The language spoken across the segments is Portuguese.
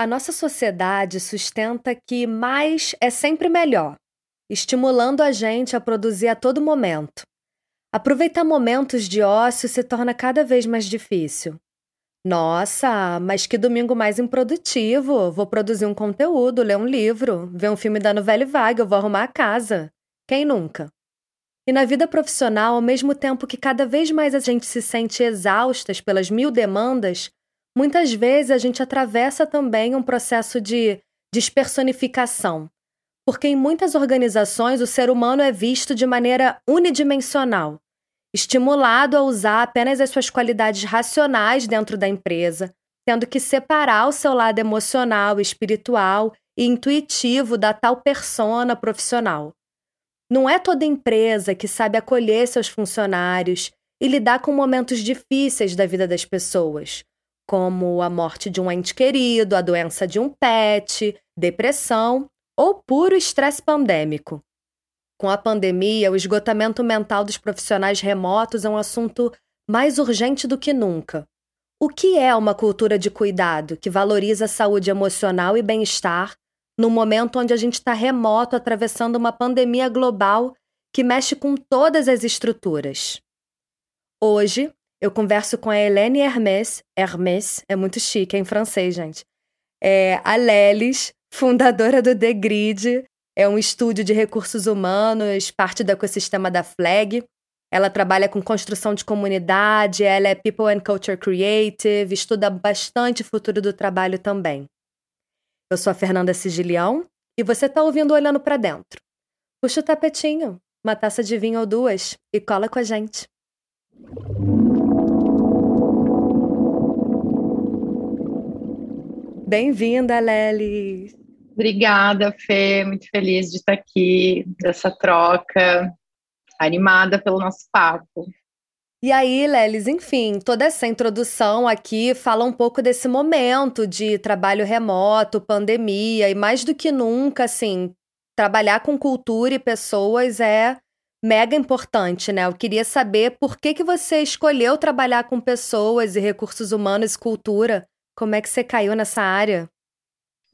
A nossa sociedade sustenta que mais é sempre melhor, estimulando a gente a produzir a todo momento. Aproveitar momentos de ócio se torna cada vez mais difícil. Nossa, mas que domingo mais improdutivo! Vou produzir um conteúdo, ler um livro, ver um filme da novela e vaga, vou arrumar a casa. Quem nunca? E na vida profissional, ao mesmo tempo que cada vez mais a gente se sente exaustas pelas mil demandas, Muitas vezes a gente atravessa também um processo de despersonificação, porque em muitas organizações o ser humano é visto de maneira unidimensional, estimulado a usar apenas as suas qualidades racionais dentro da empresa, tendo que separar o seu lado emocional, espiritual e intuitivo da tal persona profissional. Não é toda empresa que sabe acolher seus funcionários e lidar com momentos difíceis da vida das pessoas, como a morte de um ente querido, a doença de um pet, depressão ou puro estresse pandêmico. Com a pandemia, o esgotamento mental dos profissionais remotos é um assunto mais urgente do que nunca. O que é uma cultura de cuidado que valoriza a saúde emocional e bem-estar no momento onde a gente está remoto atravessando uma pandemia global que mexe com todas as estruturas? Hoje, eu converso com a Helene Hermès, Hermès, é muito chique, é em francês, gente. É a Lelis, fundadora do The Grid, é um estúdio de recursos humanos, parte do ecossistema da Flag. Ela trabalha com construção de comunidade, ela é People and Culture Creative, estuda bastante o futuro do trabalho também. Eu sou a Fernanda Sigilião e você está ouvindo Olhando para Dentro. Puxa o tapetinho, uma taça de vinho ou duas e cola com a gente. Bem-vinda, Lely. Obrigada, Fê. Muito feliz de estar aqui, dessa troca, animada pelo nosso papo. E aí, Lelis, enfim, toda essa introdução aqui fala um pouco desse momento de trabalho remoto, pandemia, e mais do que nunca, assim, trabalhar com cultura e pessoas é mega importante, né? Eu queria saber por que, que você escolheu trabalhar com pessoas e recursos humanos e cultura como é que você caiu nessa área?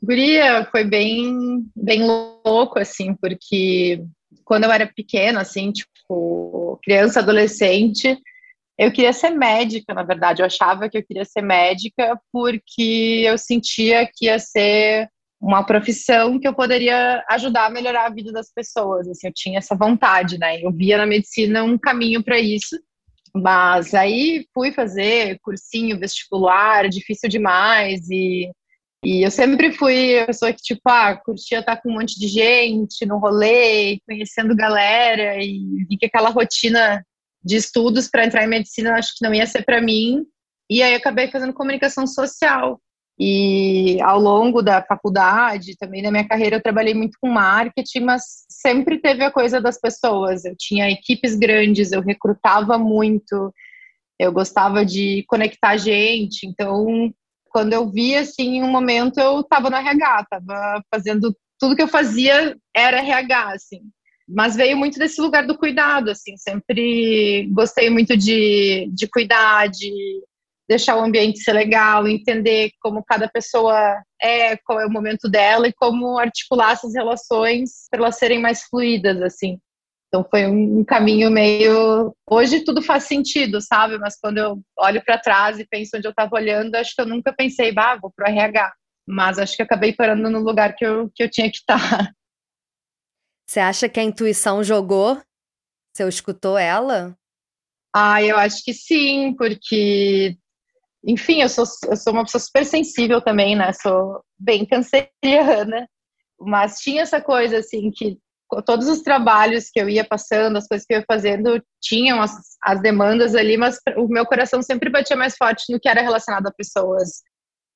Guria, foi bem, bem louco, assim, porque quando eu era pequena, assim, tipo, criança, adolescente, eu queria ser médica, na verdade. Eu achava que eu queria ser médica porque eu sentia que ia ser uma profissão que eu poderia ajudar a melhorar a vida das pessoas. Assim, eu tinha essa vontade, né? Eu via na medicina um caminho para isso. Mas aí fui fazer cursinho vestibular, difícil demais, e, e eu sempre fui a pessoa que, tipo, ah, curtia estar com um monte de gente no rolê, conhecendo galera, e vi que aquela rotina de estudos para entrar em medicina acho que não ia ser para mim, e aí acabei fazendo comunicação social. E ao longo da faculdade, também na minha carreira, eu trabalhei muito com marketing, mas sempre teve a coisa das pessoas. Eu tinha equipes grandes, eu recrutava muito, eu gostava de conectar gente. Então, quando eu vi, assim, um momento eu estava no RH, estava fazendo tudo que eu fazia era RH, assim. Mas veio muito desse lugar do cuidado, assim. Sempre gostei muito de, de cuidar, de deixar o ambiente ser legal, entender como cada pessoa é, qual é o momento dela e como articular essas relações para elas serem mais fluídas, assim. Então foi um caminho meio. Hoje tudo faz sentido, sabe? Mas quando eu olho para trás e penso onde eu estava olhando, acho que eu nunca pensei, bah, vou pro RH. Mas acho que acabei parando no lugar que eu, que eu tinha que estar. Você acha que a intuição jogou? Você escutou ela? Ah, eu acho que sim, porque enfim, eu sou, eu sou uma pessoa super sensível também, né? Sou bem canceriana, mas tinha essa coisa assim que todos os trabalhos que eu ia passando, as coisas que eu ia fazendo, tinham as, as demandas ali, mas o meu coração sempre batia mais forte no que era relacionado a pessoas.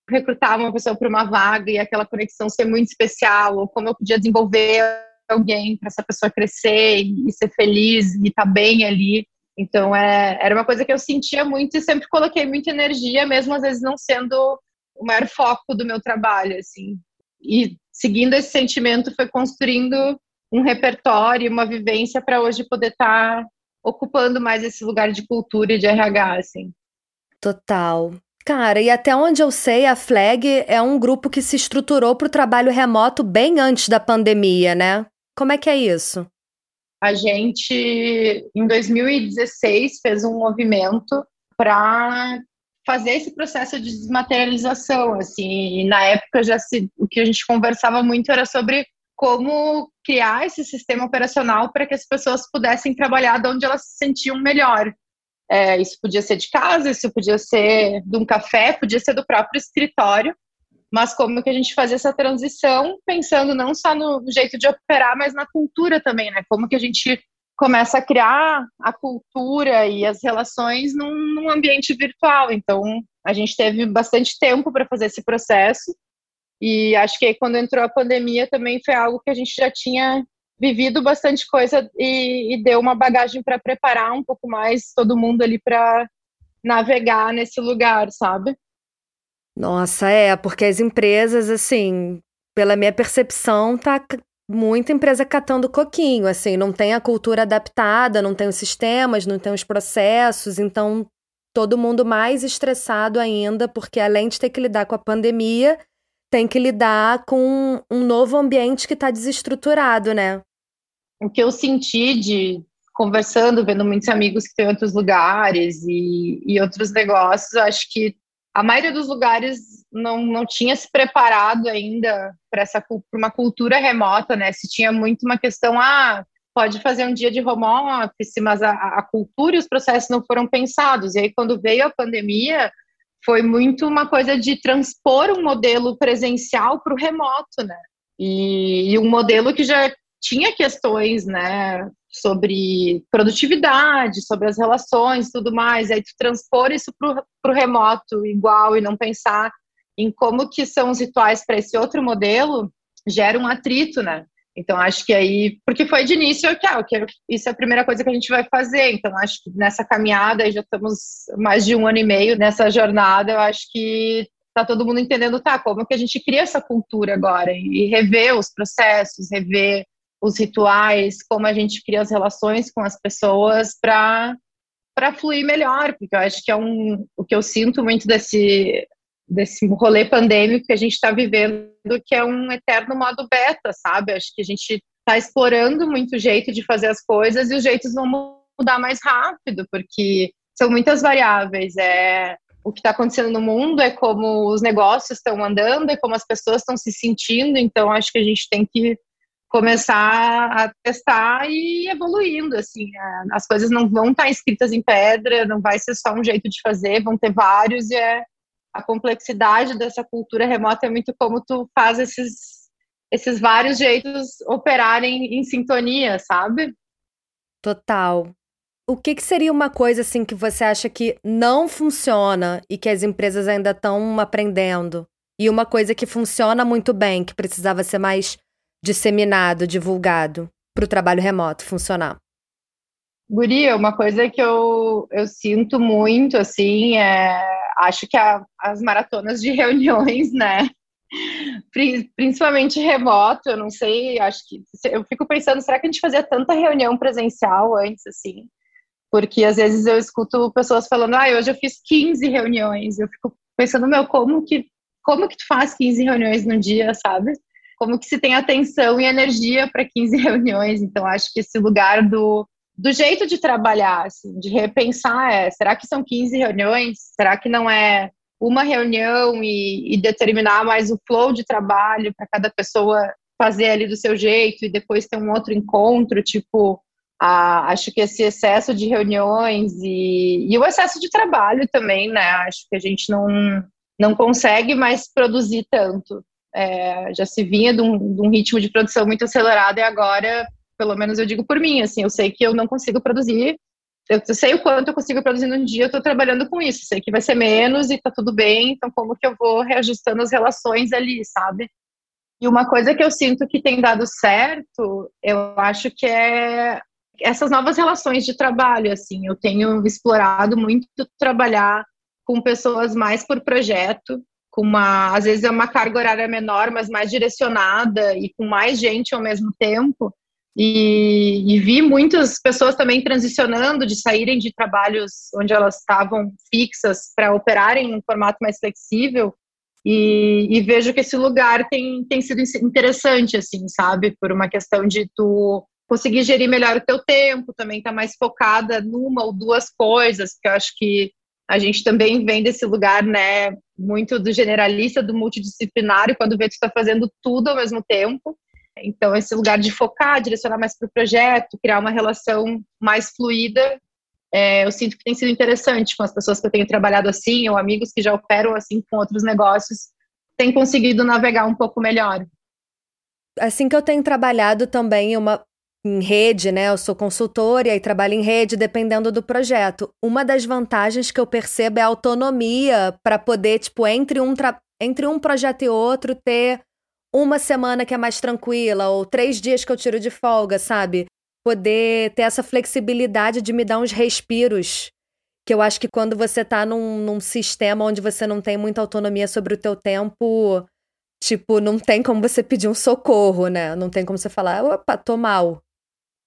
Recrutar uma pessoa para uma vaga e aquela conexão ser muito especial, ou como eu podia desenvolver alguém para essa pessoa crescer e, ser feliz e estar tá bem ali. Então, é, era uma coisa que eu sentia muito e sempre coloquei muita energia, mesmo às vezes não sendo o maior foco do meu trabalho, assim. E seguindo esse sentimento, foi construindo um repertório, uma vivência para hoje poder estar tá ocupando mais esse lugar de cultura e de RH, assim. Total. Cara, e até onde eu sei, a Flag é um grupo que se estruturou para o trabalho remoto bem antes da pandemia, né? Como é que é isso? A gente, em 2016, fez um movimento para fazer esse processo de desmaterialização, assim, e na época já se, o que a gente conversava muito era sobre como criar esse sistema operacional para que as pessoas pudessem trabalhar de onde elas se sentiam melhor. É, isso podia ser de casa, isso podia ser de um café, podia ser do próprio escritório, mas como que a gente fazia essa transição, pensando não só no jeito de operar, mas na cultura também, né? Como que a gente começa a criar a cultura e as relações num, num ambiente virtual. Então, a gente teve bastante tempo para fazer esse processo, e acho que aí, quando entrou a pandemia também foi algo que a gente já tinha vivido bastante coisa e, e deu uma bagagem para preparar um pouco mais todo mundo ali para navegar nesse lugar, sabe? Nossa, é, porque as empresas, assim, pela minha percepção, tá muita empresa catando coquinho, assim, não tem a cultura adaptada, não tem os sistemas, não tem os processos, então todo mundo mais estressado ainda, porque além de ter que lidar com a pandemia, tem que lidar com um novo ambiente que está desestruturado, né? o que eu senti de conversando, vendo muitos amigos que têm outros lugares e, e outros negócios, acho que a maioria dos lugares não, não tinha se preparado ainda para essa pra uma cultura remota, né? Se tinha muito uma questão, ah, pode fazer um dia de home office, mas a, a cultura e os processos não foram pensados. E aí, quando veio a pandemia, foi muito uma coisa de transpor um modelo presencial para o remoto, né? E, e, um modelo que já tinha questões, né, sobre produtividade, sobre as relações, tudo mais, aí tu transpor isso para o remoto igual e não pensar em como que são os rituais para esse outro modelo, gera um atrito, né? Então, acho que aí, porque foi de início, okay, okay, isso é a primeira coisa que a gente vai fazer. Então, acho que nessa caminhada, já estamos mais de um ano e meio nessa jornada, eu acho que está todo mundo entendendo, tá, como que a gente cria essa cultura agora e rever os processos, rever os rituais, como a gente cria as relações com as pessoas para para fluir melhor, porque eu acho que é um o que eu sinto muito desse desse rolê pandêmico que a gente está vivendo, que é um eterno modo beta, sabe? Acho que a gente está explorando muito o jeito de fazer as coisas e os jeitos vão mudar mais rápido, porque são muitas variáveis. É o que está acontecendo no mundo, é como os negócios estão andando, é como as pessoas estão se sentindo. Então, acho que a gente tem que começar a testar e evoluindo, assim, é, as coisas não vão estar escritas em pedra, não vai ser só um jeito de fazer, vão ter vários e é a complexidade dessa cultura remota é muito como tu faz esses esses vários jeitos operarem em sintonia, sabe? Total. O que, que seria uma coisa assim que você acha que não funciona e que as empresas ainda estão aprendendo? E uma coisa que funciona muito bem, que precisava ser mais disseminado, divulgado para o trabalho remoto funcionar? Guria, uma coisa que eu, eu sinto muito, assim, é, acho que a, as maratonas de reuniões, né, principalmente remoto, eu não sei, acho que, eu fico pensando, será que a gente fazia tanta reunião presencial antes, assim, porque às vezes eu escuto pessoas falando, ah, hoje eu fiz 15 reuniões, eu fico pensando, meu, como que, como que tu faz 15 reuniões no dia, sabe? Como que se tem atenção e energia para 15 reuniões. Então, acho que esse lugar do, do jeito de trabalhar, assim, de repensar é, será que são 15 reuniões? Será que não é uma reunião e, e determinar mais o flow de trabalho para cada pessoa fazer ali do seu jeito e depois ter um outro encontro, tipo, acho que esse excesso de reuniões e, e o excesso de trabalho também, né? Acho que a gente não, não consegue mais produzir tanto. É, já se vinha de um, de um, ritmo de produção muito acelerado e agora, pelo menos eu digo por mim, assim, eu sei que eu não consigo produzir, eu sei o quanto eu consigo produzir num dia, eu estou trabalhando com isso, sei que vai ser menos e está tudo bem, então como que eu vou reajustando as relações ali, sabe? E uma coisa que eu sinto que tem dado certo, eu acho que é essas novas relações de trabalho, assim, eu tenho explorado muito trabalhar com pessoas mais por projeto, com uma, às vezes é uma carga horária menor, mas mais direcionada e com mais gente ao mesmo tempo. E, e, vi muitas pessoas também transicionando de saírem de trabalhos onde elas estavam fixas para operarem em um formato mais flexível e, e, vejo que esse lugar tem, tem sido interessante, assim, sabe? Por uma questão de tu conseguir gerir melhor o teu tempo, também tá mais focada numa ou duas coisas, que eu acho que a gente também vem desse lugar, né, muito do generalista, do multidisciplinário, quando vê que está fazendo tudo ao mesmo tempo. Então, esse lugar de focar, direcionar mais para o projeto, criar uma relação mais fluida, é, eu sinto que tem sido interessante com as pessoas que eu tenho trabalhado assim, ou amigos que já operam assim com outros negócios, têm conseguido navegar um pouco melhor. Assim que eu tenho trabalhado também uma, em rede, né? Eu sou consultora e trabalho em rede dependendo do projeto. Uma das vantagens que eu percebo é a autonomia para poder, tipo, entre um, entre um projeto e outro, ter uma semana que é mais tranquila, ou três dias que eu tiro de folga, sabe? Poder ter essa flexibilidade de me dar uns respiros. Que eu acho que quando você tá num, num sistema onde você não tem muita autonomia sobre o teu tempo, tipo, não tem como você pedir um socorro, né? Não tem como você falar, opa, tô mal.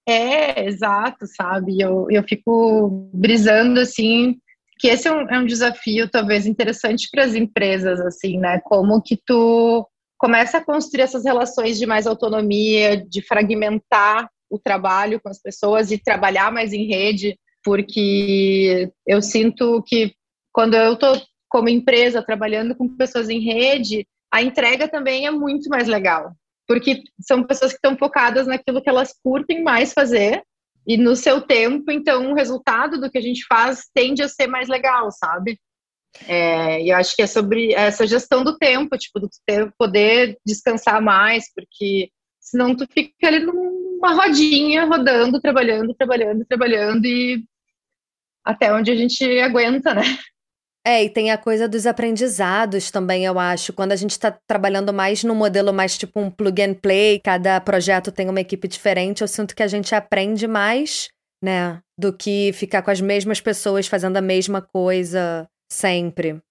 É, exato, sabe? Eu, eu fico brisando, assim, que esse é um, é um desafio, talvez, interessante para as empresas, assim, né? Como que tu começa a construir essas relações de mais autonomia, de fragmentar o trabalho com as pessoas e trabalhar mais em rede, porque eu sinto que quando eu estou como empresa trabalhando com pessoas em rede, a entrega também é muito mais legal, porque são pessoas que estão focadas naquilo que elas curtem mais fazer e no seu tempo, então o resultado do que a gente faz tende a ser mais legal, sabe? É, e eu acho que é sobre essa gestão do tempo, tipo, do ter, poder descansar mais, porque senão tu fica ali numa rodinha, rodando, trabalhando, trabalhando, trabalhando, e até onde a gente aguenta, né? É, e tem a coisa dos aprendizados também, eu acho. Quando a gente está trabalhando mais num modelo mais tipo um plug and play, cada projeto tem uma equipe diferente, eu sinto que a gente aprende mais, né? Do que ficar com as mesmas pessoas fazendo a mesma coisa sempre.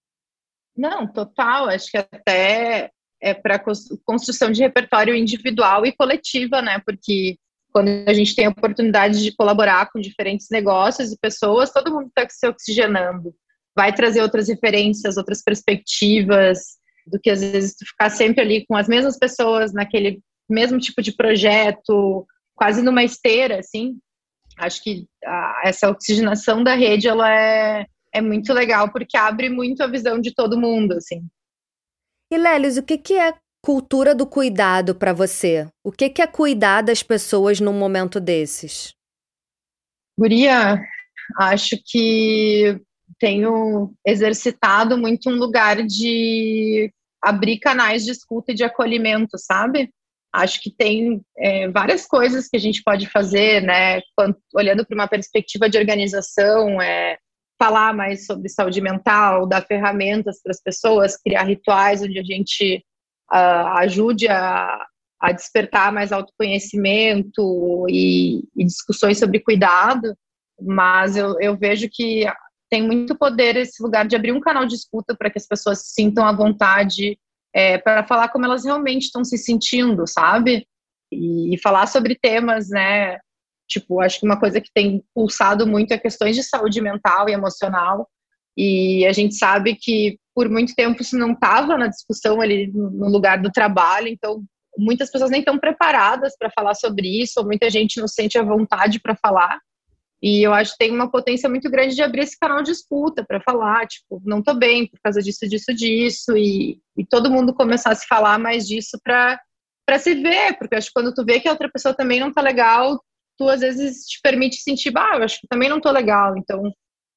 Não, total. Acho que até é para construção de repertório individual e coletiva, né? Porque quando a gente tem a oportunidade de colaborar com diferentes negócios e pessoas, todo mundo está se oxigenando. Vai trazer outras referências, outras perspectivas, do que às vezes tu ficar sempre ali com as mesmas pessoas naquele mesmo tipo de projeto, quase numa esteira, assim. Acho que a, essa oxigenação da rede, ela é, é muito legal porque abre muito a visão de todo mundo, assim. E Lélis, o que, que é cultura do cuidado para você? O que, que é cuidar das pessoas num momento desses? Guria, acho que tenho exercitado muito um lugar de abrir canais de escuta e de acolhimento, sabe? Acho que tem é, várias coisas que a gente pode fazer, né? Quando, olhando para uma perspectiva de organização, é, falar mais sobre saúde mental, dar ferramentas para as pessoas, criar rituais onde a gente uh, ajude a, a, despertar mais autoconhecimento e, e, discussões sobre cuidado, mas eu, eu vejo que tem muito poder esse lugar de abrir um canal de escuta para que as pessoas se sintam à vontade é, para falar como elas realmente estão se sentindo, sabe? E, e falar sobre temas, né, Tipo, acho que uma coisa que tem pulsado muito é questões de saúde mental e emocional. E a gente sabe que por muito tempo isso não estava na discussão ali no lugar do trabalho, então muitas pessoas nem estão preparadas para falar sobre isso, ou muita gente não sente a vontade para falar. E eu acho que tem uma potência muito grande de abrir esse canal de escuta para falar, tipo, não tô bem por causa disso, disso, disso, e, e todo mundo começar a se falar mais disso para para se ver, porque acho que quando tu vê que a outra pessoa também não tá legal, tu às vezes te permite sentir, bah, eu acho que também não tô legal, então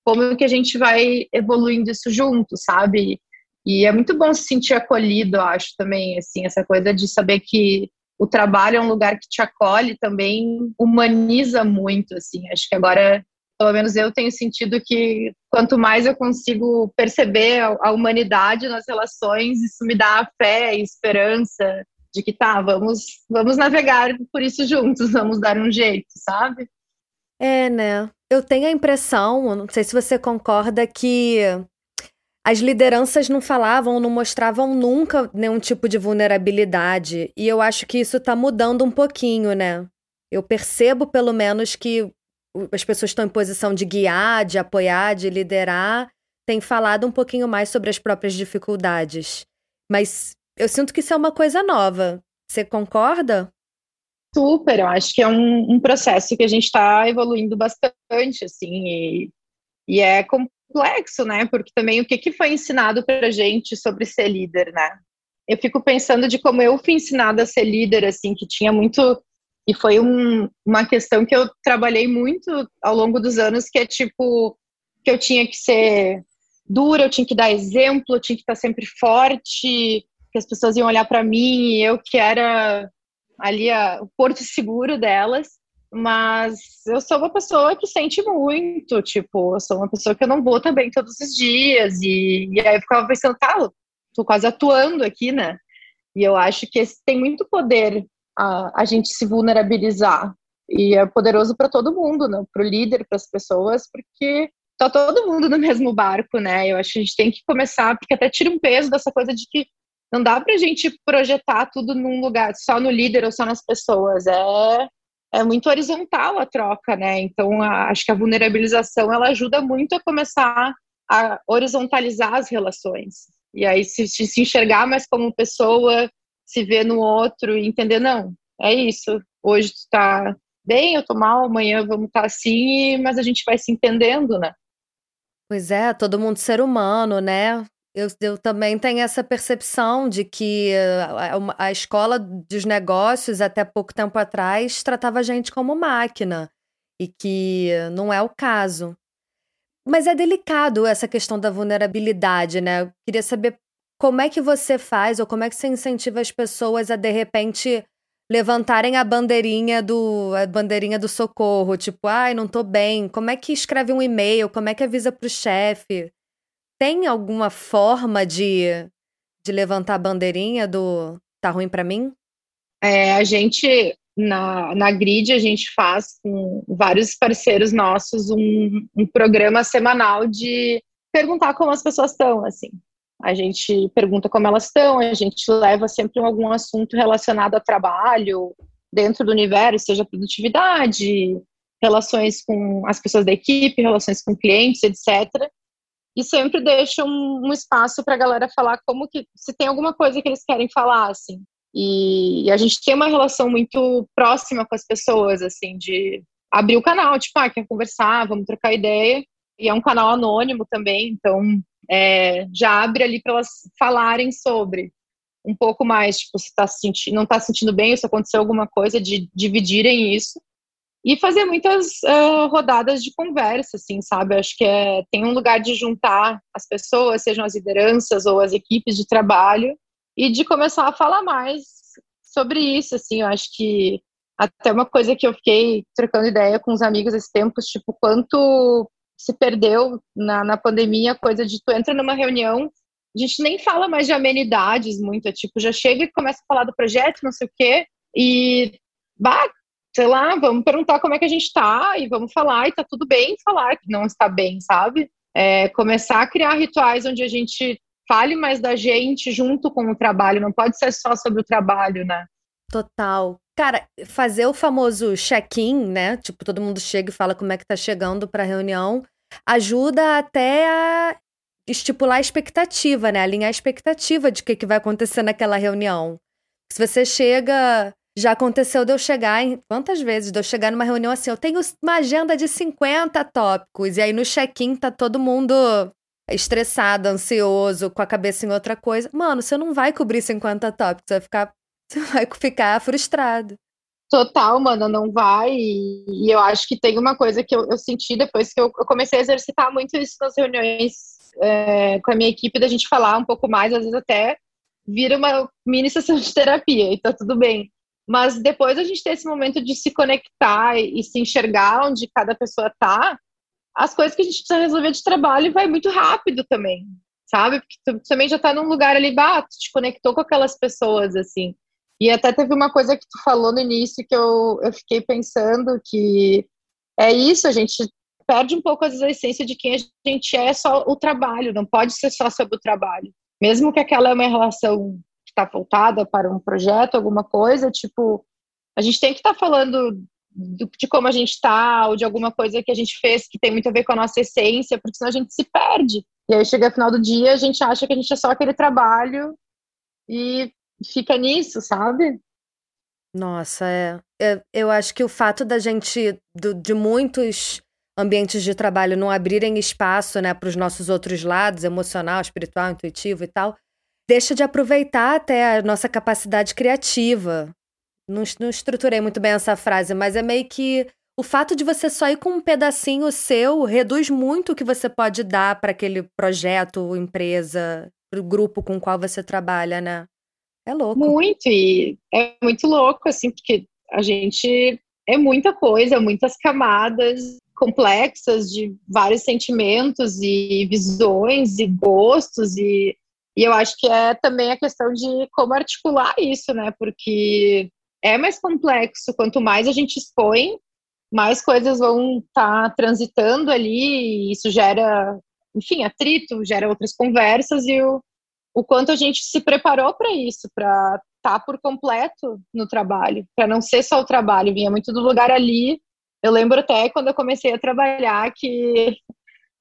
como que a gente vai evoluindo isso junto, sabe? E é muito bom se sentir acolhido, acho também, assim, essa coisa de saber que o trabalho é um lugar que te acolhe também humaniza muito, assim. Acho que agora, pelo menos eu tenho sentido que quanto mais eu consigo perceber a humanidade nas relações, isso me dá fé e esperança de que tá, vamos, vamos navegar por isso juntos, vamos dar um jeito, sabe? É, né? Eu tenho a impressão, não sei se você concorda, que as lideranças não falavam, não mostravam nunca nenhum tipo de vulnerabilidade. E eu acho que isso tá mudando um pouquinho, né? eu percebo pelo menos que as pessoas estão em posição de guiar, de apoiar, de liderar, têm falado um pouquinho mais sobre as próprias dificuldades. Mas eu sinto que isso é uma coisa nova. Você concorda? Super, eu acho que é um, um processo que a gente está evoluindo bastante, assim, e, e, é complexo, né? Porque também o que, que foi ensinado para gente sobre ser líder, né? Eu fico pensando de como eu fui ensinada a ser líder, assim, que tinha muito e foi um, uma questão que eu trabalhei muito ao longo dos anos, que é tipo que eu tinha que ser dura, eu tinha que dar exemplo, eu tinha que estar sempre forte, que as pessoas iam olhar para mim, e eu que era ali a, o porto seguro delas. Mas eu sou uma pessoa que sente muito, tipo, eu sou uma pessoa que eu não vou estar bem todos os dias. E, e aí eu ficava pensando, tá, tô quase atuando aqui, né? E eu acho que esse tem muito poder a, a gente se vulnerabilizar. E é poderoso para todo mundo, né? para o líder, para as pessoas, porque tá todo mundo no mesmo barco, né? Eu acho que a gente tem que começar, porque até tira um peso dessa coisa de que não dá para a gente projetar tudo num lugar, só no líder ou só nas pessoas. É, é muito horizontal a troca, né? Então, a, acho que a vulnerabilização ela ajuda muito a começar a horizontalizar as relações. E aí se, se enxergar mais como pessoa, se ver no outro e entender, não, é isso. Hoje tu tá bem, eu tô mal, amanhã vamos estar tá assim, mas a gente vai se entendendo, né? Pois é, todo mundo ser humano, né? Eu, eu também tenho essa percepção de que a, a escola dos negócios, até pouco tempo atrás, tratava a gente como máquina. E que não é o caso. Mas é delicado essa questão da vulnerabilidade, né? Eu queria saber como é que você faz ou como é que você incentiva as pessoas a de repente levantarem a bandeirinha do a bandeirinha do socorro, tipo, ai, não tô bem. Como é que escreve um e-mail? Como é que avisa pro chefe? Tem alguma forma de de levantar a bandeirinha do tá ruim para mim? É, a gente na, na Grid a gente faz com vários parceiros nossos um, um programa semanal de perguntar como as pessoas estão, assim a gente pergunta como elas estão, a gente leva sempre algum assunto relacionado a trabalho dentro do universo, seja produtividade, relações com as pessoas da equipe, relações com clientes, etc. E sempre deixa um, um espaço para a galera falar como que se tem alguma coisa que eles querem falar, assim. E, e, a gente tem uma relação muito próxima com as pessoas, assim, de abrir o canal, tipo, ah, quer conversar, vamos trocar ideia. E é um canal anônimo também, então é, já abre ali para elas falarem sobre um pouco mais, tipo, se tá sentindo, não está se sentindo bem, se aconteceu alguma coisa, de dividirem isso. E fazer muitas uh, rodadas de conversa, assim, sabe? Acho que é, tem um lugar de juntar as pessoas, sejam as lideranças ou as equipes de trabalho, e de começar a falar mais sobre isso, assim. Eu acho que até uma coisa que eu fiquei trocando ideia com os amigos esse tempo, tipo, quanto se perdeu na, na pandemia a coisa de tu entra numa reunião, a gente nem fala mais de amenidades muito, é tipo, já chega e começa a falar do projeto, não sei o quê, e bah, sei lá, vamos perguntar como é que a gente tá e vamos falar, e tá tudo bem falar que não está bem, sabe? É, começar a criar rituais onde a gente fale mais da gente junto com o trabalho, não pode ser só sobre o trabalho, né? Total. Cara, fazer o famoso check-in, né? Tipo, todo mundo chega e fala como é que tá chegando pra reunião, ajuda até a estipular a expectativa, né? Alinhar a expectativa de o que, que vai acontecer naquela reunião. Se você chega. Já aconteceu de eu chegar em. Quantas vezes? De eu chegar numa reunião assim, eu tenho uma agenda de 50 tópicos, e aí no check-in tá todo mundo estressado, ansioso, com a cabeça em outra coisa. Mano, você não vai cobrir 50 tópicos, você vai ficar você vai ficar frustrado. Total, mano, não vai. E, eu acho que tem uma coisa que eu, eu senti depois que eu, eu, comecei a exercitar muito isso nas reuniões é, com a minha equipe, da gente falar um pouco mais, às vezes até vira uma mini sessão de terapia, e tá tudo bem. Mas depois a gente ter esse momento de se conectar e, se enxergar onde cada pessoa tá, as coisas que a gente precisa resolver de trabalho vai muito rápido também, sabe? Porque tu também já tá num lugar ali, bah, tu te conectou com aquelas pessoas, assim. E até teve uma coisa que tu falou no início que eu, eu fiquei pensando que é isso, a gente perde um pouco a essência de quem a gente é só o trabalho, não pode ser só sobre o trabalho. Mesmo que aquela é uma relação está voltada para um projeto, alguma coisa, tipo, a gente tem que estar tá falando de como a gente está, ou de alguma coisa que a gente fez que tem muito a ver com a nossa essência, porque senão a gente se perde. E aí chega no final do dia, a gente acha que a gente é só aquele trabalho e fica nisso, sabe? Nossa, é. é eu acho que o fato da gente, do, de muitos ambientes de trabalho não abrirem espaço né, para os nossos outros lados, emocional, espiritual, intuitivo e tal, deixa de aproveitar até a nossa capacidade criativa. Não, não estruturei muito bem essa frase, mas é meio que o fato de você só ir com um pedacinho seu reduz muito o que você pode dar para aquele projeto, empresa, para o grupo com o qual você trabalha, né? É louco. Muito, e é muito louco, assim, porque a gente é muita coisa, muitas camadas complexas de vários sentimentos e visões e gostos e e eu acho que é também a questão de como articular isso, né? Porque é mais complexo. Quanto mais a gente expõe, mais coisas vão estar tá transitando ali, e isso gera, enfim, atrito, gera outras conversas, e o, o quanto a gente se preparou para isso, para estar tá por completo no trabalho, para não ser só o trabalho, vinha muito do lugar ali. Eu lembro até quando eu comecei a trabalhar que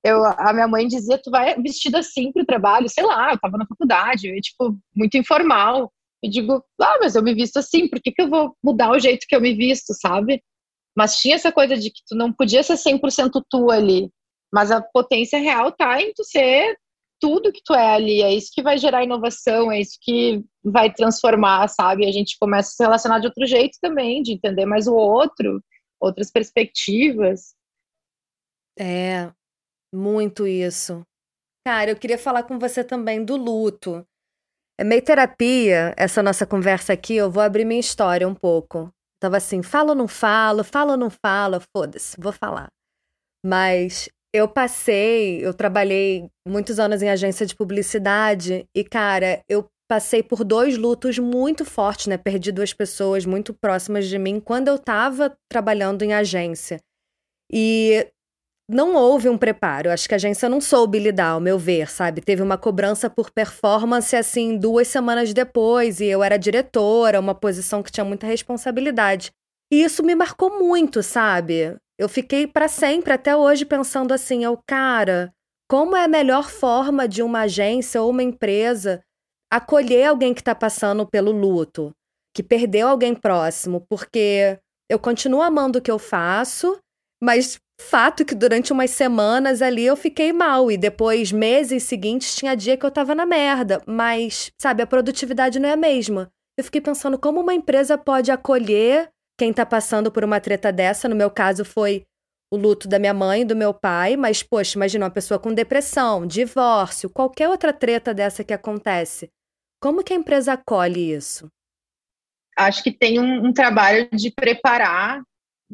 eu, a minha mãe dizia, tu vai vestida assim pro trabalho, sei lá, eu tava na faculdade, eu, tipo, muito informal. Eu digo, ah, mas eu me visto assim, por que, que eu vou mudar o jeito que eu me visto, sabe? Mas tinha essa coisa de que tu não podia ser 100% tu ali, mas a potência real tá em tu ser tudo que tu é ali, é isso que vai gerar inovação, é isso que vai transformar, sabe? A gente começa a se relacionar de outro jeito também, de entender mais o outro, outras perspectivas. É, muito isso. Cara, eu queria falar com você também do luto. É meio terapia essa nossa conversa aqui, eu vou abrir minha história um pouco. Tava assim, falo ou não falo, falo ou não falo, foda-se, vou falar. Mas eu passei, eu trabalhei muitos anos em agência de publicidade e, cara, eu passei por dois lutos muito fortes, né? Perdi duas pessoas muito próximas de mim quando eu tava trabalhando em agência. E não houve um preparo. Acho que a agência não soube lidar, ao meu ver, sabe? Teve uma cobrança por performance, assim, duas semanas depois, e eu era diretora, uma posição que tinha muita responsabilidade. E isso me marcou muito, sabe? Eu fiquei para sempre, até hoje, pensando assim: eu, cara, como é a melhor forma de uma agência ou uma empresa acolher alguém que está passando pelo luto, que perdeu alguém próximo, porque eu continuo amando o que eu faço, mas Fato que durante umas semanas ali eu fiquei mal e depois, meses seguintes, tinha dia que eu tava na merda. Mas, sabe, a produtividade não é a mesma. Eu fiquei pensando como uma empresa pode acolher quem tá passando por uma treta dessa. No meu caso, foi o luto da minha mãe e do meu pai, mas, poxa, imagina uma pessoa com depressão, divórcio, qualquer outra treta dessa que acontece. Como que a empresa acolhe isso? Acho que tem um, um trabalho de preparar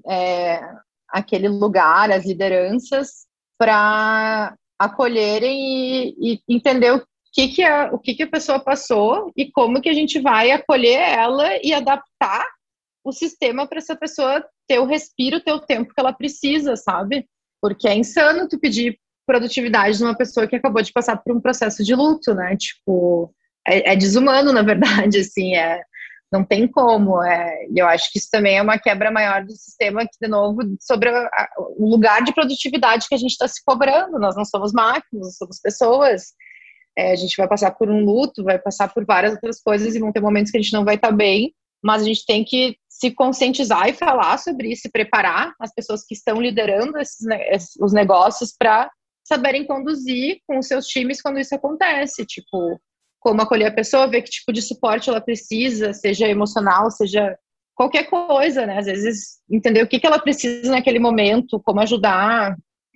é, aquele lugar, as lideranças, para acolherem e, e, entender o que, que, a, o que, que a pessoa passou e como que a gente vai acolher ela e adaptar o sistema para essa pessoa ter o respiro, ter o tempo que ela precisa, sabe? Porque é insano tu pedir produtividade de uma pessoa que acabou de passar por um processo de luto, né? Tipo, é, é desumano, na verdade, assim, é, não tem como. É, eu acho que isso também é uma quebra maior do sistema, que, de novo, sobre a, a, o lugar de produtividade que a gente está se cobrando. Nós não somos máquinas, nós somos pessoas. É, a gente vai passar por um luto, vai passar por várias outras coisas e vão ter momentos que a gente não vai estar tá bem, mas a gente tem que se conscientizar e falar sobre isso, se preparar as pessoas que estão liderando esses, os negócios para saberem conduzir com os seus times quando isso acontece. Tipo, como acolher a pessoa, ver que tipo de suporte ela precisa, seja emocional, seja qualquer coisa, né? Às vezes entender o que, que ela precisa naquele momento, como ajudar,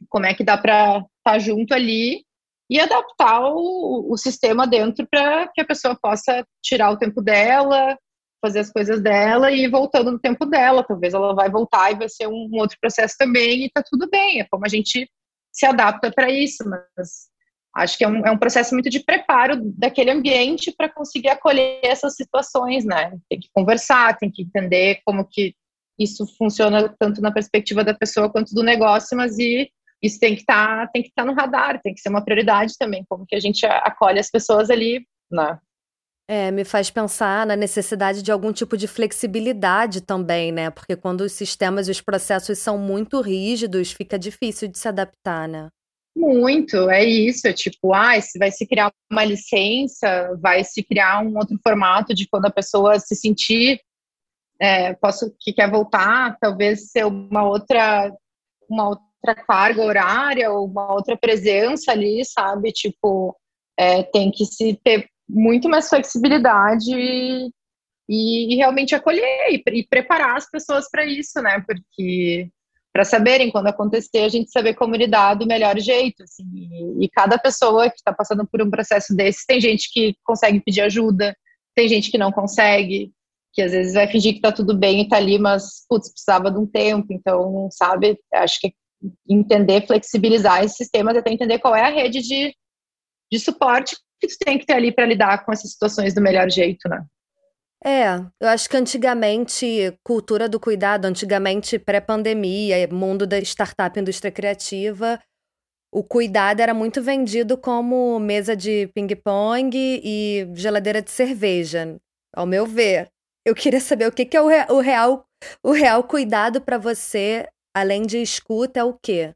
como é que dá para estar tá junto ali e adaptar o, o sistema dentro para que a pessoa possa tirar o tempo dela, fazer as coisas dela e ir voltando no tempo dela. Talvez ela vai voltar e vai ser um, um outro processo também e tá tudo bem. É como a gente se adapta para isso, mas acho que é um, é um processo muito de preparo daquele ambiente para conseguir acolher essas situações, né? Tem que conversar, tem que entender como que isso funciona tanto na perspectiva da pessoa quanto do negócio, mas e isso tem que estar tá, tem que estar tá no radar, tem que ser uma prioridade também, como que a gente acolhe as pessoas ali, né? É, me faz pensar na necessidade de algum tipo de flexibilidade também, né? Porque quando os sistemas e os processos são muito rígidos, fica difícil de se adaptar, né? Muito, é isso. É tipo, ah, se vai se criar uma licença, vai se criar um outro formato de quando a pessoa se sentir, é, posso que quer voltar, talvez ser uma outra, uma outra carga horária ou uma outra presença ali, sabe? Tipo, é, tem que se ter muito mais flexibilidade e, e realmente acolher e, e preparar as pessoas para isso, né? Porque para saberem quando acontecer, a gente saber como lidar do melhor jeito. Assim, e, e cada pessoa que está passando por um processo desse, tem gente que consegue pedir ajuda, tem gente que não consegue, que às vezes vai fingir que está tudo bem e está ali, mas, putz, precisava de um tempo. Então, sabe, acho que entender, flexibilizar esses sistemas, até entender qual é a rede de, de suporte que tu tem que ter ali para lidar com essas situações do melhor jeito, né? É, eu acho que antigamente, cultura do cuidado, antigamente pré-pandemia, mundo da startup, indústria criativa, o cuidado era muito vendido como mesa de ping-pong e geladeira de cerveja, ao meu ver. Eu queria saber o que, que é o, re o real o real cuidado para você, além de escuta, é o quê?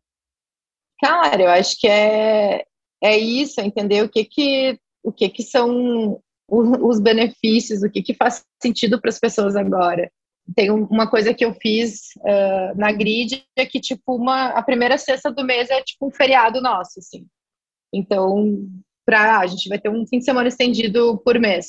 Cara, eu acho que é, é isso, entender o que que, o que, que são os benefícios, o que, que faz sentido para as pessoas agora. Tem uma coisa que eu fiz uh, na grid é que, tipo, uma, a primeira sexta do mês é tipo um feriado nosso, assim. Então, pra, a gente vai ter um fim de semana estendido por mês.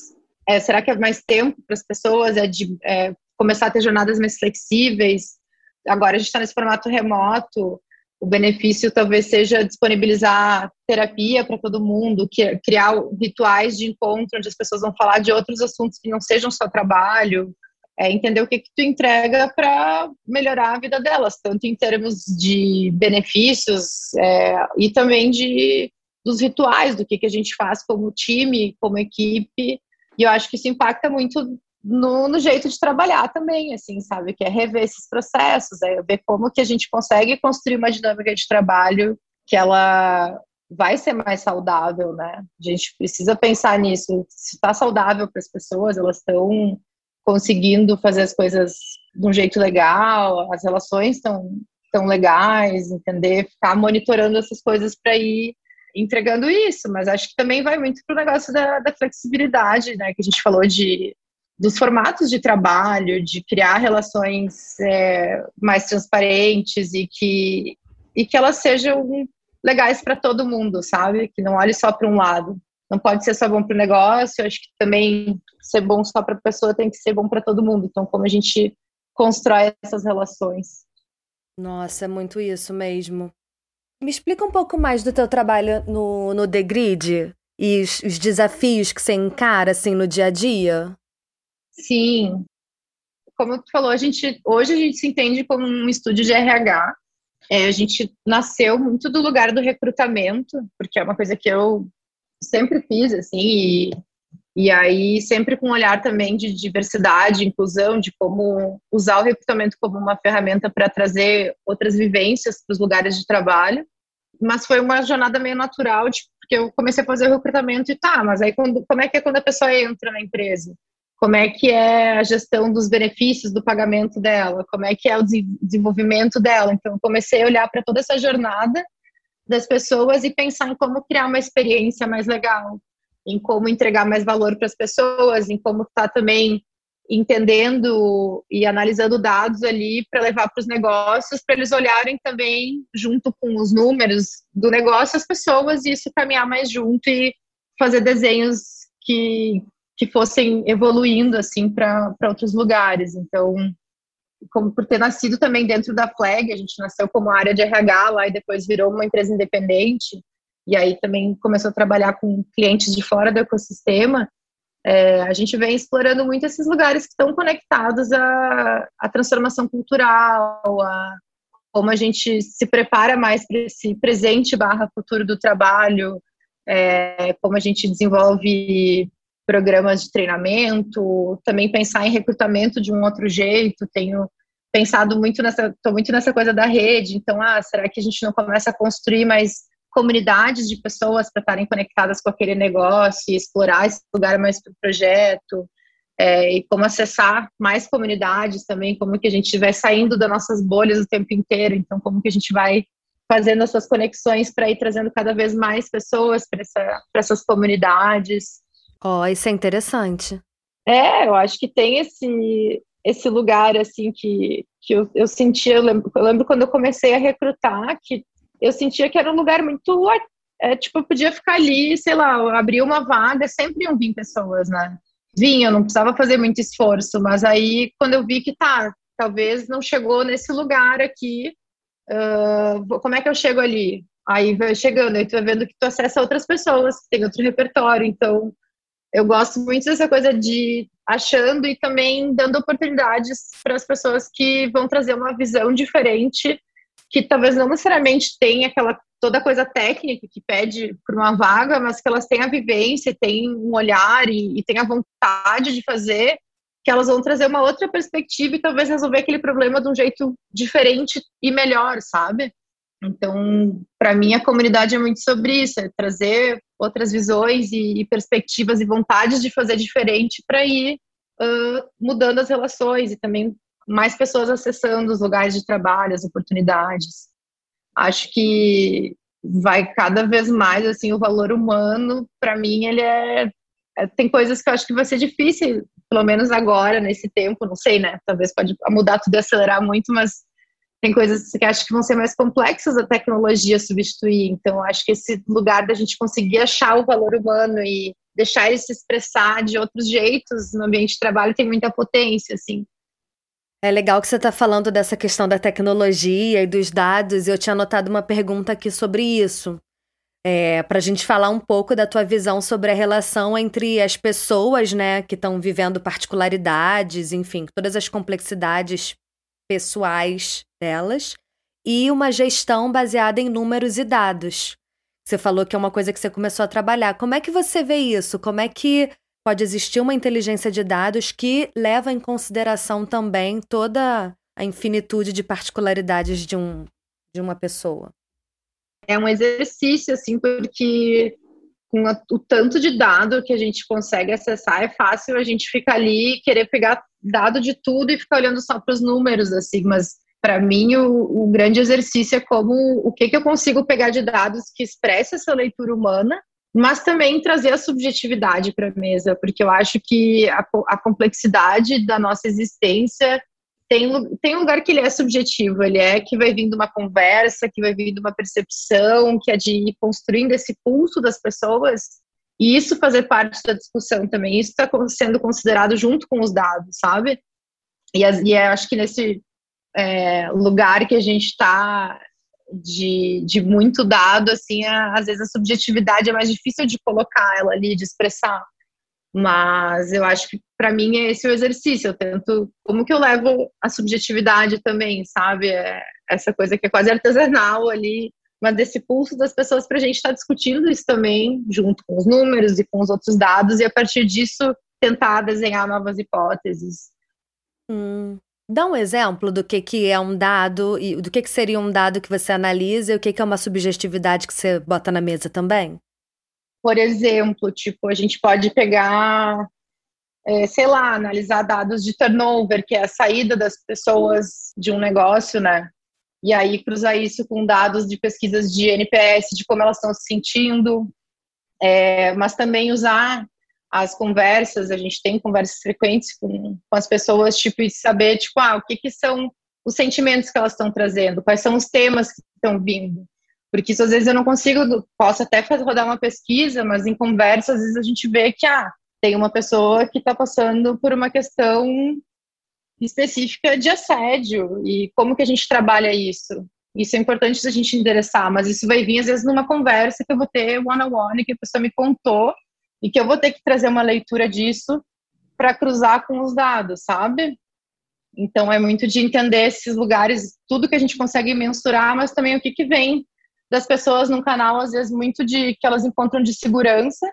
É, será que é mais tempo para as pessoas? É de é, começar a ter jornadas mais flexíveis? Agora a gente está nesse formato remoto o benefício talvez seja disponibilizar terapia para todo mundo, criar rituais de encontro onde as pessoas vão falar de outros assuntos que não sejam só trabalho, é entender o que, que tu entrega para melhorar a vida delas, tanto em termos de benefícios é, e também de dos rituais, do que, que a gente faz como time, como equipe, e eu acho que isso impacta muito no, no, jeito de trabalhar também, assim, sabe? Que é rever esses processos, é ver como que a gente consegue construir uma dinâmica de trabalho que ela vai ser mais saudável, né? A gente precisa pensar nisso. Se está saudável para as pessoas, elas estão conseguindo fazer as coisas de um jeito legal, as relações estão tão legais, entender, ficar monitorando essas coisas para ir entregando isso, mas acho que também vai muito para o negócio da, da flexibilidade, né? Que a gente falou de dos formatos de trabalho, de criar relações é, mais transparentes e que, e que elas sejam legais para todo mundo, sabe? Que não olhe só para um lado. Não pode ser só bom para o negócio, acho que também ser bom só para a pessoa tem que ser bom para todo mundo. Então, como a gente constrói essas relações? Nossa, é muito isso mesmo. Me explica um pouco mais do teu trabalho no, no The Grid e os, os desafios que você encara assim no dia a dia. Sim. Como tu falou, a gente hoje a gente se entende como um estúdio de RH. É, a gente nasceu muito do lugar do recrutamento, porque é uma coisa que eu sempre fiz, assim, e, e aí sempre com um olhar também de diversidade, inclusão, de como usar o recrutamento como uma ferramenta para trazer outras vivências para os lugares de trabalho. Mas foi uma jornada meio natural, tipo, porque eu comecei a fazer o recrutamento e tá, mas aí quando, como é que é quando a pessoa entra na empresa? Como é que é a gestão dos benefícios do pagamento dela, como é que é o desenvolvimento dela. Então, comecei a olhar para toda essa jornada das pessoas e pensar em como criar uma experiência mais legal, em como entregar mais valor para as pessoas, em como estar tá também entendendo e analisando dados ali para levar para os negócios, para eles olharem também junto com os números do negócio as pessoas e isso caminhar mais junto e fazer desenhos que que fossem evoluindo assim para outros lugares. Então, como por ter nascido também dentro da Flag, a gente nasceu como área de RH lá e depois virou uma empresa independente, e aí também começou a trabalhar com clientes de fora do ecossistema. É, a gente vem explorando muito esses lugares que estão conectados à, à transformação cultural, a como a gente se prepara mais para esse presente barra futuro do trabalho, é, como a gente desenvolve programas de treinamento, também pensar em recrutamento de um outro jeito. Tenho pensado muito nessa, estou muito nessa coisa da rede. Então, ah, será que a gente não começa a construir mais comunidades de pessoas para estarem conectadas com aquele negócio explorar esse lugar mais para o projeto. É, e como acessar mais comunidades também, como que a gente vai saindo das nossas bolhas o tempo inteiro, então como que a gente vai fazendo essas conexões para ir trazendo cada vez mais pessoas para essa, essas comunidades. Ó, oh, isso é interessante. É, eu acho que tem esse, esse lugar assim que, que eu, eu sentia, eu lembro, eu lembro quando eu comecei a recrutar, que eu sentia que era um lugar muito é, tipo, eu podia ficar ali, sei lá, abrir uma vaga, sempre iam vir pessoas, né? Vinha, não precisava fazer muito esforço, mas aí quando eu vi que tá, talvez não chegou nesse lugar aqui, uh, como é que eu chego ali? Aí vai chegando, aí tu vai vendo que tu acessa outras pessoas, que tem outro repertório, então eu gosto muito dessa coisa de achando e também dando oportunidades para as pessoas que vão trazer uma visão diferente, que talvez não necessariamente tenha aquela toda coisa técnica que pede por uma vaga, mas que elas têm a vivência, têm um olhar e, e têm a vontade de fazer, que elas vão trazer uma outra perspectiva e talvez resolver aquele problema de um jeito diferente e melhor, sabe? Então, para mim, a comunidade é muito sobre isso, é trazer outras visões e, e perspectivas e vontades de fazer diferente para ir uh, mudando as relações e também mais pessoas acessando os lugares de trabalho, as oportunidades. Acho que vai cada vez mais assim o valor humano. Para mim, ele é, é, tem coisas que eu acho que vai ser difícil, pelo menos agora nesse tempo. Não sei, né? Talvez pode mudar tudo e acelerar muito, mas tem coisas que acho que vão ser mais complexas a tecnologia substituir. Então, acho que esse lugar da gente conseguir achar o valor humano e deixar ele se expressar de outros jeitos no ambiente de trabalho tem muita potência, assim. É legal que você está falando dessa questão da tecnologia e dos dados. Eu tinha anotado uma pergunta aqui sobre isso. É, para a gente falar um pouco da tua visão sobre a relação entre as pessoas, né, que estão vivendo particularidades, enfim, todas as complexidades pessoais delas, e uma gestão baseada em números e dados. Você falou que é uma coisa que você começou a trabalhar. Como é que você vê isso? Como é que pode existir uma inteligência de dados que leva em consideração também toda a infinitude de particularidades de, um, de uma pessoa? É um exercício, assim, porque com o tanto de dado que a gente consegue acessar, é fácil a gente ficar ali e querer pegar dado de tudo e ficar olhando só para os números, assim, mas para mim o, o, grande exercício é como o que, que eu consigo pegar de dados que expressa essa leitura humana, mas também trazer a subjetividade para a mesa, porque eu acho que a, a complexidade da nossa existência tem, tem um lugar que ele é subjetivo, ele é que vai vindo uma conversa, que vai vindo uma percepção, que é de ir construindo esse pulso das pessoas, e isso fazer parte da discussão também, isso está sendo considerado junto com os dados, sabe? E, e acho que nesse é, lugar que a gente está de, de muito dado, assim, às vezes a subjetividade é mais difícil de colocar ela ali, de expressar. Mas eu acho que para mim é esse o exercício. Eu tento, como que eu levo a subjetividade também, sabe? É essa coisa que é quase artesanal ali, mas desse pulso das pessoas para a gente estar tá discutindo isso também, junto com os números e com os outros dados, e a partir disso tentar desenhar novas hipóteses. Hum. Dá um exemplo do que, que é um dado e do que, que seria um dado que você analisa e o que, que é uma subjetividade que você bota na mesa também? Por exemplo, tipo, a gente pode pegar, é, sei lá, analisar dados de turnover, que é a saída das pessoas de um negócio, né? E aí cruzar isso com dados de pesquisas de NPS, de como elas estão se sentindo, é, mas também usar as conversas, a gente tem conversas frequentes com, com as pessoas, tipo, e saber, tipo, ah, o que que são os sentimentos que elas estão trazendo, quais são os temas que estão vindo. Porque isso às vezes eu não consigo, posso até fazer, rodar uma pesquisa, mas em conversa às vezes a gente vê que, ah, tem uma pessoa que está passando por uma questão específica de assédio e como que a gente trabalha isso. Isso é importante a gente endereçar, mas isso vai vir às vezes numa conversa que eu vou ter one-on-one, -on -one, que a pessoa me contou e que eu vou ter que trazer uma leitura disso para cruzar com os dados, sabe? Então é muito de entender esses lugares, tudo que a gente consegue mensurar, mas também o que, que vem das pessoas no canal, às vezes muito de que elas encontram de segurança,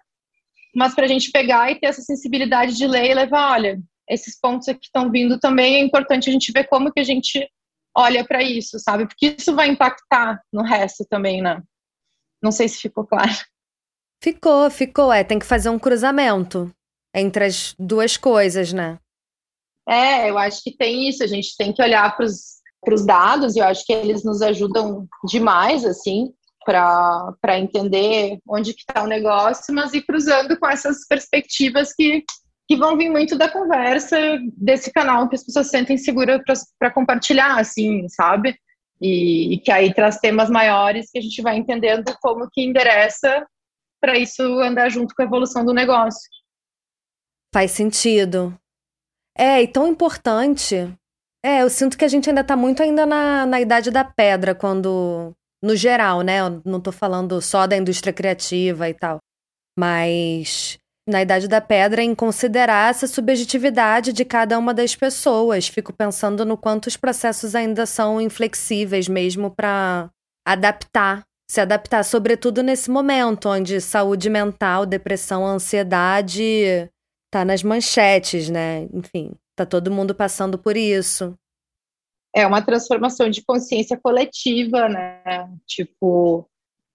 mas para a gente pegar e ter essa sensibilidade de ler e levar, olha, esses pontos aqui estão vindo também, é importante a gente ver como que a gente olha para isso, sabe? Porque isso vai impactar no resto também, né? Não sei se ficou claro. Ficou, ficou. É, tem que fazer um cruzamento entre as duas coisas, né? É, eu acho que tem isso. A gente tem que olhar para os dados e eu acho que eles nos ajudam demais, assim, para entender onde que está o negócio, mas ir cruzando com essas perspectivas que, que vão vir muito da conversa desse canal que as pessoas sentem segura para compartilhar, assim, sabe? E, e, que aí traz temas maiores que a gente vai entendendo como que endereça para isso andar junto com a evolução do negócio. Faz sentido. É, e tão importante. É, eu sinto que a gente ainda está muito ainda na, na idade da pedra, quando no geral, né? Eu não tô falando só da indústria criativa e tal. Mas na Idade da Pedra em considerar essa subjetividade de cada uma das pessoas. Fico pensando no quanto os processos ainda são inflexíveis mesmo para adaptar, se adaptar, sobretudo nesse momento onde saúde mental, depressão, ansiedade tá nas manchetes, né? Enfim, tá todo mundo passando por isso é uma transformação de consciência coletiva, né? Tipo,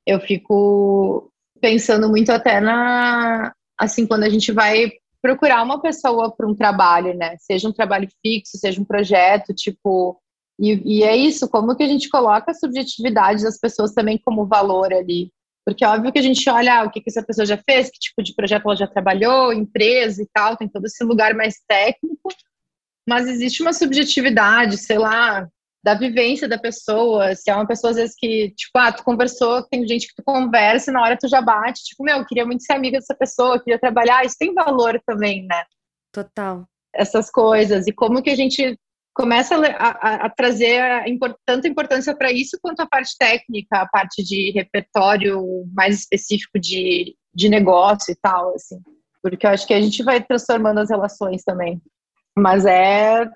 eu fico pensando muito até na assim quando a gente vai procurar uma pessoa para um trabalho, né? Seja um trabalho fixo, seja um projeto, tipo, e, e, é isso, como que a gente coloca a subjetividade das pessoas também como valor ali. Porque é óbvio que a gente olha ah, o que, que essa pessoa já fez, que tipo de projeto ela já trabalhou, empresa e tal, tem todo esse lugar mais técnico, mas existe uma subjetividade, sei lá, da vivência da pessoa. Se é uma pessoa, às vezes, que, tipo, ah, tu conversou, tem gente que tu conversa e na hora tu já bate, tipo, meu, eu queria muito ser amiga dessa pessoa, queria trabalhar, isso tem valor também, né? Total. Essas coisas. E como que a gente começa a, a, a trazer a import, tanta importância para isso quanto a parte técnica, a parte de repertório mais específico de, de negócio e tal, assim. Porque eu acho que a gente vai transformando as relações também. Mas é,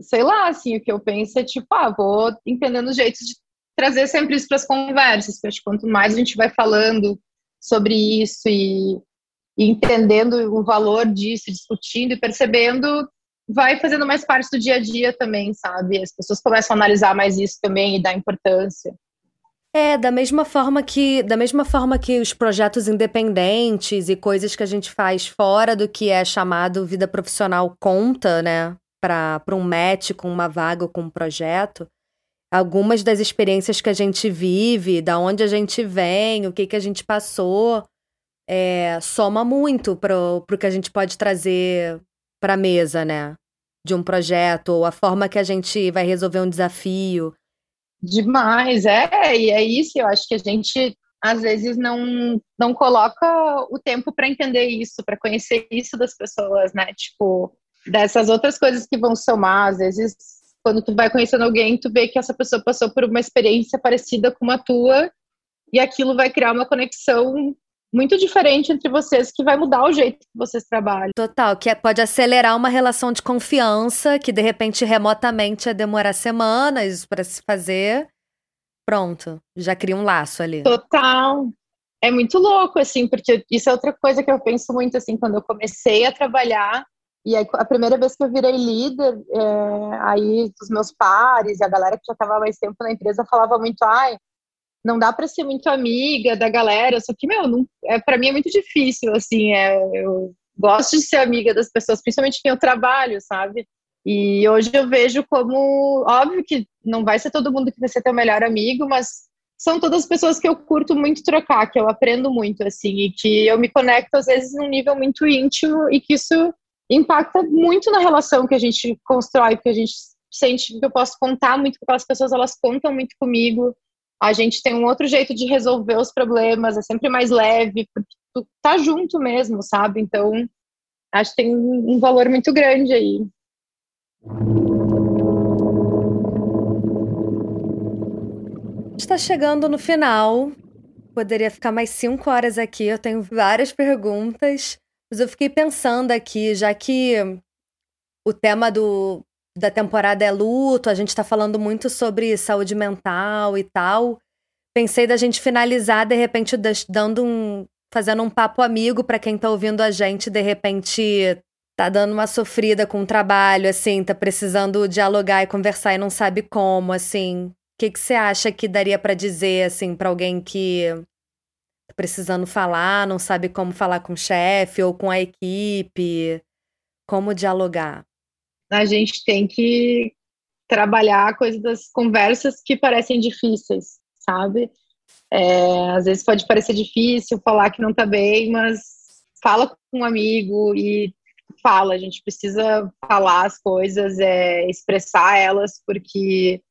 sei lá, assim, o que eu penso é tipo, ah, vou entendendo jeitos de trazer sempre isso para as conversas, porque acho que quanto mais a gente vai falando sobre isso e, e entendendo o valor disso, discutindo e percebendo, vai fazendo mais parte do dia a dia também, sabe? As pessoas começam a analisar mais isso também e dar importância. É, da mesma forma que, da mesma forma que os projetos independentes e coisas que a gente faz fora do que é chamado vida profissional conta, né, para um match com uma vaga ou com um projeto, algumas das experiências que a gente vive, da onde a gente vem, o que que a gente passou, é, soma muito pro, pro que a gente pode trazer para mesa, né? De um projeto, ou a forma que a gente vai resolver um desafio. Demais, é, e é isso, eu acho que a gente às vezes não, não coloca o tempo para entender isso, para conhecer isso das pessoas, né? Tipo, dessas outras coisas que vão somar, às vezes quando tu vai conhecendo alguém, tu vê que essa pessoa passou por uma experiência parecida com a tua e aquilo vai criar uma conexão muito diferente entre vocês que vai mudar o jeito que vocês trabalham. Total, que é, pode acelerar uma relação de confiança que de repente remotamente ia demorar semanas para se fazer. Pronto, já cria um laço ali. Total. É muito louco assim, porque isso é outra coisa que eu penso muito assim quando eu comecei a trabalhar e aí, a primeira vez que eu virei líder, é, aí os meus pares e a galera que já estava mais tempo na empresa falava muito, ai, não dá para ser muito amiga da galera, só que, meu, não, é, para mim é muito difícil, assim, é, eu gosto de ser amiga das pessoas, principalmente quem eu trabalho, sabe? E hoje eu vejo como, óbvio que não vai ser todo mundo que vai ser teu melhor amigo, mas são todas pessoas que eu curto muito trocar, que eu aprendo muito, assim, e que eu me conecto às vezes num nível muito íntimo e que isso impacta muito na relação que a gente constrói, que a gente sente que eu posso contar muito com aquelas pessoas, elas contam muito comigo a gente tem um outro jeito de resolver os problemas, é sempre mais leve, porque tu tá junto mesmo, sabe? Então, acho que tem um valor muito grande aí. Está chegando no final. Poderia ficar mais cinco horas aqui. Eu tenho várias perguntas, mas eu fiquei pensando aqui, já que o tema do, da temporada é luto, a gente tá falando muito sobre saúde mental e tal. Pensei da gente finalizar, de repente, dando um. fazendo um papo amigo para quem tá ouvindo a gente, de repente tá dando uma sofrida com o trabalho, assim, tá precisando dialogar e conversar e não sabe como, assim. O que, você acha que daria para dizer, assim, para alguém que precisando falar, não sabe como falar com o chefe ou com a equipe, como dialogar? A gente tem que trabalhar a coisa das conversas que parecem difíceis, sabe? É, às vezes pode parecer difícil falar que não tá bem, mas fala com um amigo e fala. A gente precisa falar as coisas, é, expressar elas, porque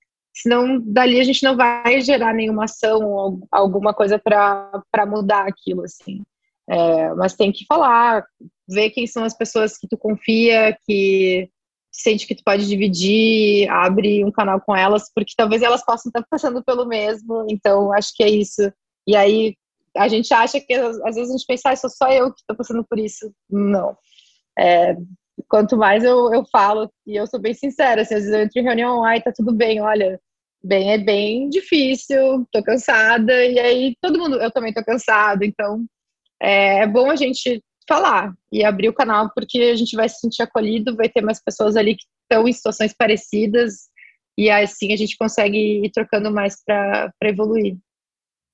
senão dali a gente não vai gerar nenhuma ação ou alguma coisa para mudar aquilo, assim. É, mas tem que falar, ver quem são as pessoas que tu confia, que sente que tu pode dividir, abre um canal com elas, porque talvez elas possam estar passando pelo mesmo, então acho que é isso. E aí a gente acha que às vezes a gente pensa, ah, sou só eu que estou passando por isso. Não. É, quanto mais eu, eu falo, e eu sou bem sincera, assim, às vezes eu entro em reunião, ai, tá tudo bem, olha, bem, é bem difícil, tô cansada, e aí todo mundo, eu também tô cansado, então é, é bom a gente falar e abrir o canal, porque a gente vai se sentir acolhido, vai ter mais pessoas ali que estão em situações parecidas, e assim a gente consegue ir trocando mais para evoluir.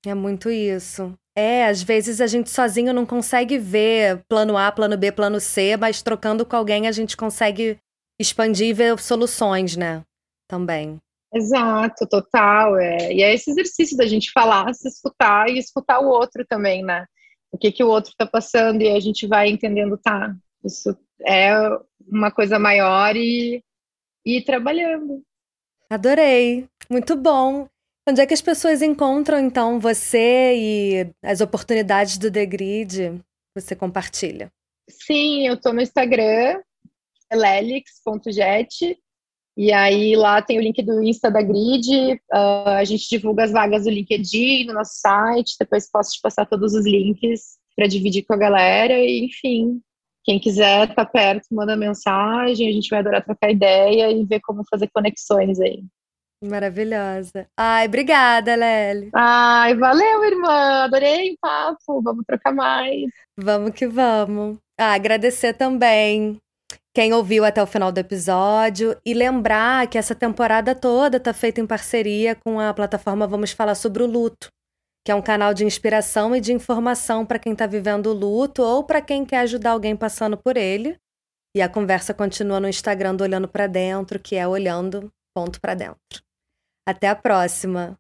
É muito isso. É, às vezes a gente sozinho não consegue ver plano A, plano B, plano C, mas trocando com alguém a gente consegue expandir e ver soluções, né? Também. Exato, total. É. E é esse exercício da gente falar, se escutar e escutar o outro também, né? O que, que o outro está passando e a gente vai entendendo, tá? Isso é uma coisa maior e, e ir trabalhando. Adorei, muito bom. Onde é que as pessoas encontram, então, você e as oportunidades do The Grid? Você compartilha? Sim, eu estou no Instagram, lelix.jet, e aí lá tem o link do Insta da Grid, uh, a gente divulga as vagas do LinkedIn no nosso site, depois posso te passar todos os links para dividir com a galera, e enfim, quem quiser estar tá perto, manda mensagem, a gente vai adorar trocar ideia e ver como fazer conexões aí. Maravilhosa. Ai, obrigada, Lely. Ai, valeu, irmã. Adorei o papo. Vamos trocar mais. Vamos que vamos. Ah, agradecer também quem ouviu até o final do episódio e lembrar que essa temporada toda está feita em parceria com a plataforma Vamos Falar sobre o Luto, que é um canal de inspiração e de informação para quem está vivendo o luto ou para quem quer ajudar alguém passando por ele. E a conversa continua no Instagram do Olhando para Dentro, que é olhando ponto para dentro. Até a próxima!